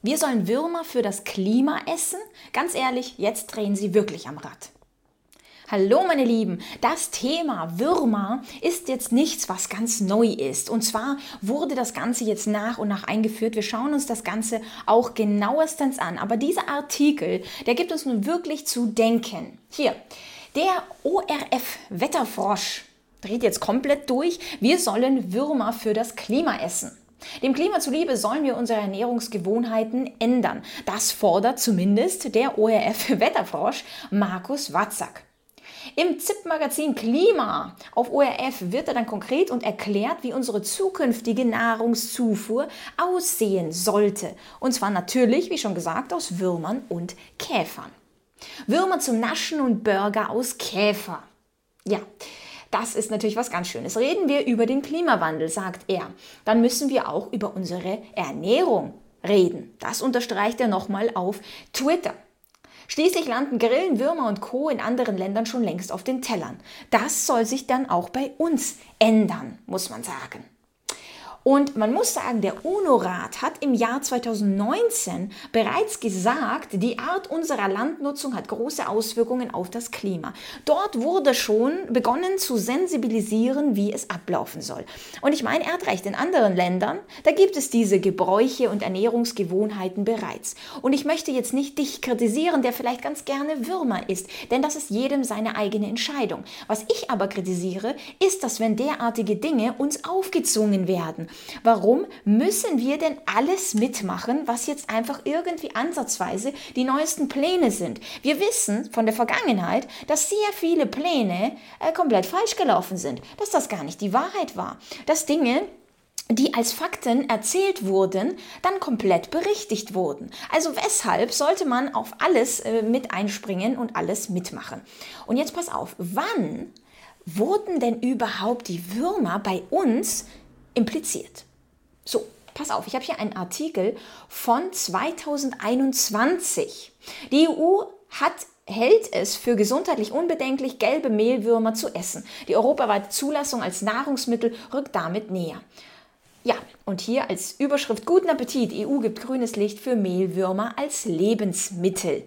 Wir sollen Würmer für das Klima essen? Ganz ehrlich, jetzt drehen sie wirklich am Rad. Hallo meine Lieben, das Thema Würmer ist jetzt nichts, was ganz neu ist. Und zwar wurde das Ganze jetzt nach und nach eingeführt. Wir schauen uns das Ganze auch genauestens an. Aber dieser Artikel, der gibt uns nun wirklich zu denken. Hier, der ORF Wetterfrosch dreht jetzt komplett durch. Wir sollen Würmer für das Klima essen. Dem Klima zuliebe sollen wir unsere Ernährungsgewohnheiten ändern. Das fordert zumindest der ORF-Wetterfrosch Markus Watzak. Im ZIP-Magazin Klima auf ORF wird er dann konkret und erklärt, wie unsere zukünftige Nahrungszufuhr aussehen sollte. Und zwar natürlich, wie schon gesagt, aus Würmern und Käfern. Würmer zum Naschen und Burger aus Käfer. Ja, das ist natürlich was ganz Schönes. Reden wir über den Klimawandel, sagt er. Dann müssen wir auch über unsere Ernährung reden. Das unterstreicht er nochmal auf Twitter. Schließlich landen Grillen, Würmer und Co. in anderen Ländern schon längst auf den Tellern. Das soll sich dann auch bei uns ändern, muss man sagen. Und man muss sagen, der UNO-Rat hat im Jahr 2019 bereits gesagt, die Art unserer Landnutzung hat große Auswirkungen auf das Klima. Dort wurde schon begonnen zu sensibilisieren, wie es ablaufen soll. Und ich meine, er hat recht, in anderen Ländern, da gibt es diese Gebräuche und Ernährungsgewohnheiten bereits. Und ich möchte jetzt nicht dich kritisieren, der vielleicht ganz gerne Würmer isst, denn das ist jedem seine eigene Entscheidung. Was ich aber kritisiere, ist, dass wenn derartige Dinge uns aufgezwungen werden, Warum müssen wir denn alles mitmachen, was jetzt einfach irgendwie ansatzweise die neuesten Pläne sind? Wir wissen von der Vergangenheit, dass sehr viele Pläne äh, komplett falsch gelaufen sind, dass das gar nicht die Wahrheit war, dass Dinge die als Fakten erzählt wurden, dann komplett berichtigt wurden. Also weshalb sollte man auf alles äh, mit einspringen und alles mitmachen? Und jetzt pass auf, wann wurden denn überhaupt die Würmer bei uns impliziert. So, pass auf, ich habe hier einen Artikel von 2021. Die EU hat hält es für gesundheitlich unbedenklich, gelbe Mehlwürmer zu essen. Die europaweite Zulassung als Nahrungsmittel rückt damit näher. Ja, und hier als Überschrift Guten Appetit. EU gibt grünes Licht für Mehlwürmer als Lebensmittel.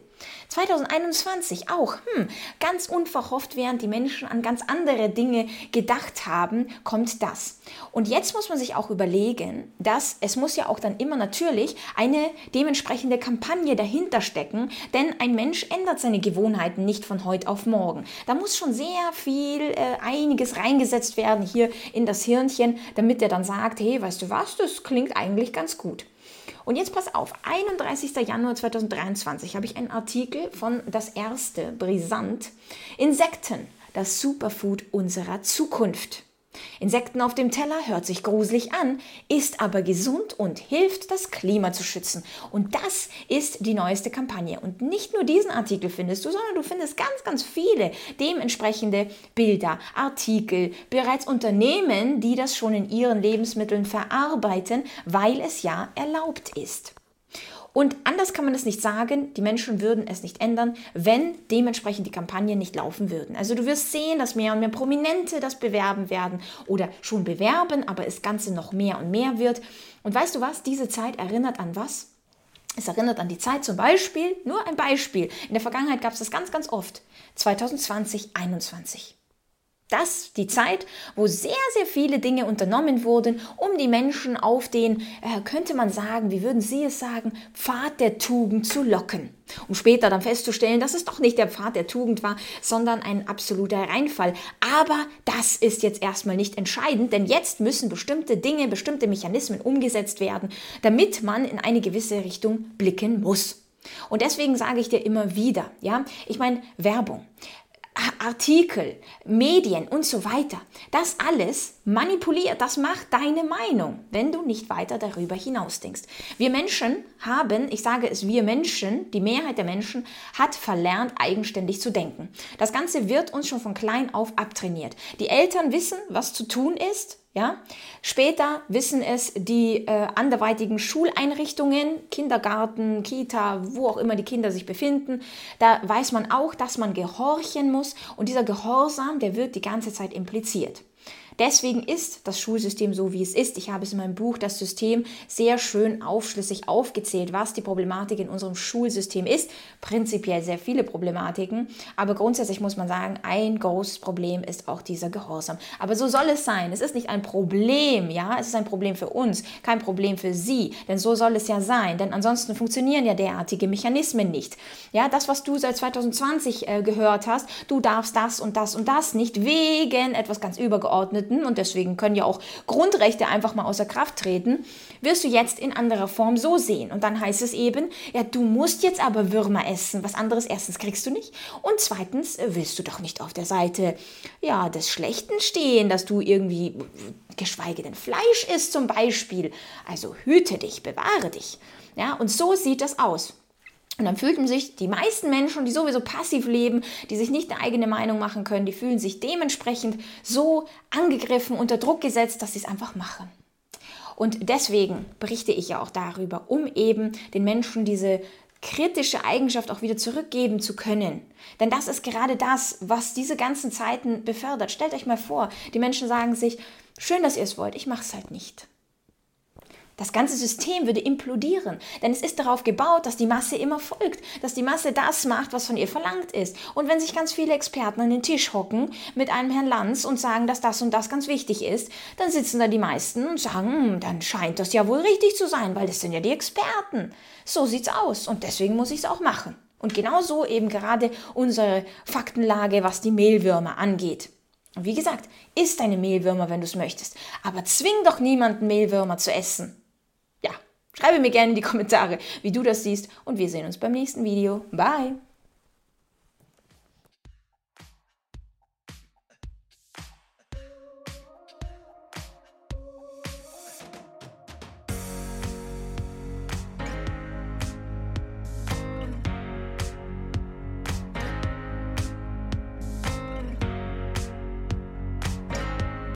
2021 auch, hm, ganz unverhofft, während die Menschen an ganz andere Dinge gedacht haben, kommt das. Und jetzt muss man sich auch überlegen, dass es muss ja auch dann immer natürlich eine dementsprechende Kampagne dahinter stecken, denn ein Mensch ändert seine Gewohnheiten nicht von heute auf morgen. Da muss schon sehr viel, äh, einiges reingesetzt werden hier in das Hirnchen, damit er dann sagt, hey, weißt du was, das klingt eigentlich ganz gut. Und jetzt pass auf, 31. Januar 2023 habe ich einen Artikel von Das Erste, Brisant, Insekten, das Superfood unserer Zukunft. Insekten auf dem Teller hört sich gruselig an, ist aber gesund und hilft, das Klima zu schützen. Und das ist die neueste Kampagne. Und nicht nur diesen Artikel findest du, sondern du findest ganz, ganz viele dementsprechende Bilder, Artikel, bereits Unternehmen, die das schon in ihren Lebensmitteln verarbeiten, weil es ja erlaubt ist. Und anders kann man es nicht sagen, die Menschen würden es nicht ändern, wenn dementsprechend die Kampagnen nicht laufen würden. Also du wirst sehen, dass mehr und mehr Prominente das bewerben werden oder schon bewerben, aber das Ganze noch mehr und mehr wird. Und weißt du was, diese Zeit erinnert an was? Es erinnert an die Zeit zum Beispiel, nur ein Beispiel, in der Vergangenheit gab es das ganz, ganz oft, 2020, 2021 das die Zeit, wo sehr, sehr viele Dinge unternommen wurden, um die Menschen auf den, äh, könnte man sagen, wie würden Sie es sagen, Pfad der Tugend zu locken. Um später dann festzustellen, dass es doch nicht der Pfad der Tugend war, sondern ein absoluter Reinfall. Aber das ist jetzt erstmal nicht entscheidend, denn jetzt müssen bestimmte Dinge, bestimmte Mechanismen umgesetzt werden, damit man in eine gewisse Richtung blicken muss. Und deswegen sage ich dir immer wieder, ja, ich meine Werbung. Artikel, Medien und so weiter. Das alles manipuliert, das macht deine Meinung, wenn du nicht weiter darüber hinaus denkst. Wir Menschen haben, ich sage es wir Menschen, die Mehrheit der Menschen hat verlernt, eigenständig zu denken. Das Ganze wird uns schon von klein auf abtrainiert. Die Eltern wissen, was zu tun ist, ja? Später wissen es die äh, anderweitigen Schuleinrichtungen, Kindergarten, Kita, wo auch immer die Kinder sich befinden. Da weiß man auch, dass man gehorchen muss und dieser Gehorsam, der wird die ganze Zeit impliziert. Deswegen ist das Schulsystem so, wie es ist. Ich habe es in meinem Buch Das System sehr schön aufschlüssig aufgezählt, was die Problematik in unserem Schulsystem ist. Prinzipiell sehr viele Problematiken, aber grundsätzlich muss man sagen, ein großes Problem ist auch dieser Gehorsam. Aber so soll es sein. Es ist nicht ein Problem, ja, es ist ein Problem für uns, kein Problem für Sie, denn so soll es ja sein, denn ansonsten funktionieren ja derartige Mechanismen nicht. Ja, das, was du seit 2020 äh, gehört hast, du darfst das und das und das nicht wegen etwas ganz Übergeordneten und deswegen können ja auch Grundrechte einfach mal außer Kraft treten, wirst du jetzt in anderer Form so sehen. Und dann heißt es eben, ja, du musst jetzt aber Würmer essen. Was anderes erstens kriegst du nicht und zweitens äh, willst du doch nicht auf der Seite ja, des Schlechten stehen, dass du irgendwie geschweige denn Fleisch isst zum Beispiel. Also hüte dich, bewahre dich. Ja, und so sieht das aus. Und dann fühlten sich die meisten Menschen, die sowieso passiv leben, die sich nicht eine eigene Meinung machen können, die fühlen sich dementsprechend so angegriffen, unter Druck gesetzt, dass sie es einfach machen. Und deswegen berichte ich ja auch darüber, um eben den Menschen diese kritische Eigenschaft auch wieder zurückgeben zu können. Denn das ist gerade das, was diese ganzen Zeiten befördert. Stellt euch mal vor, die Menschen sagen sich, schön, dass ihr es wollt, ich mache es halt nicht. Das ganze System würde implodieren, denn es ist darauf gebaut, dass die Masse immer folgt, dass die Masse das macht, was von ihr verlangt ist. Und wenn sich ganz viele Experten an den Tisch hocken mit einem Herrn Lanz und sagen, dass das und das ganz wichtig ist, dann sitzen da die meisten und sagen, hm, dann scheint das ja wohl richtig zu sein, weil das sind ja die Experten. So sieht's aus und deswegen muss ich es auch machen. Und genauso eben gerade unsere Faktenlage, was die Mehlwürmer angeht. Und wie gesagt, isst deine Mehlwürmer, wenn du es möchtest, aber zwing doch niemanden Mehlwürmer zu essen. Schreibe mir gerne in die Kommentare, wie du das siehst und wir sehen uns beim nächsten Video. Bye!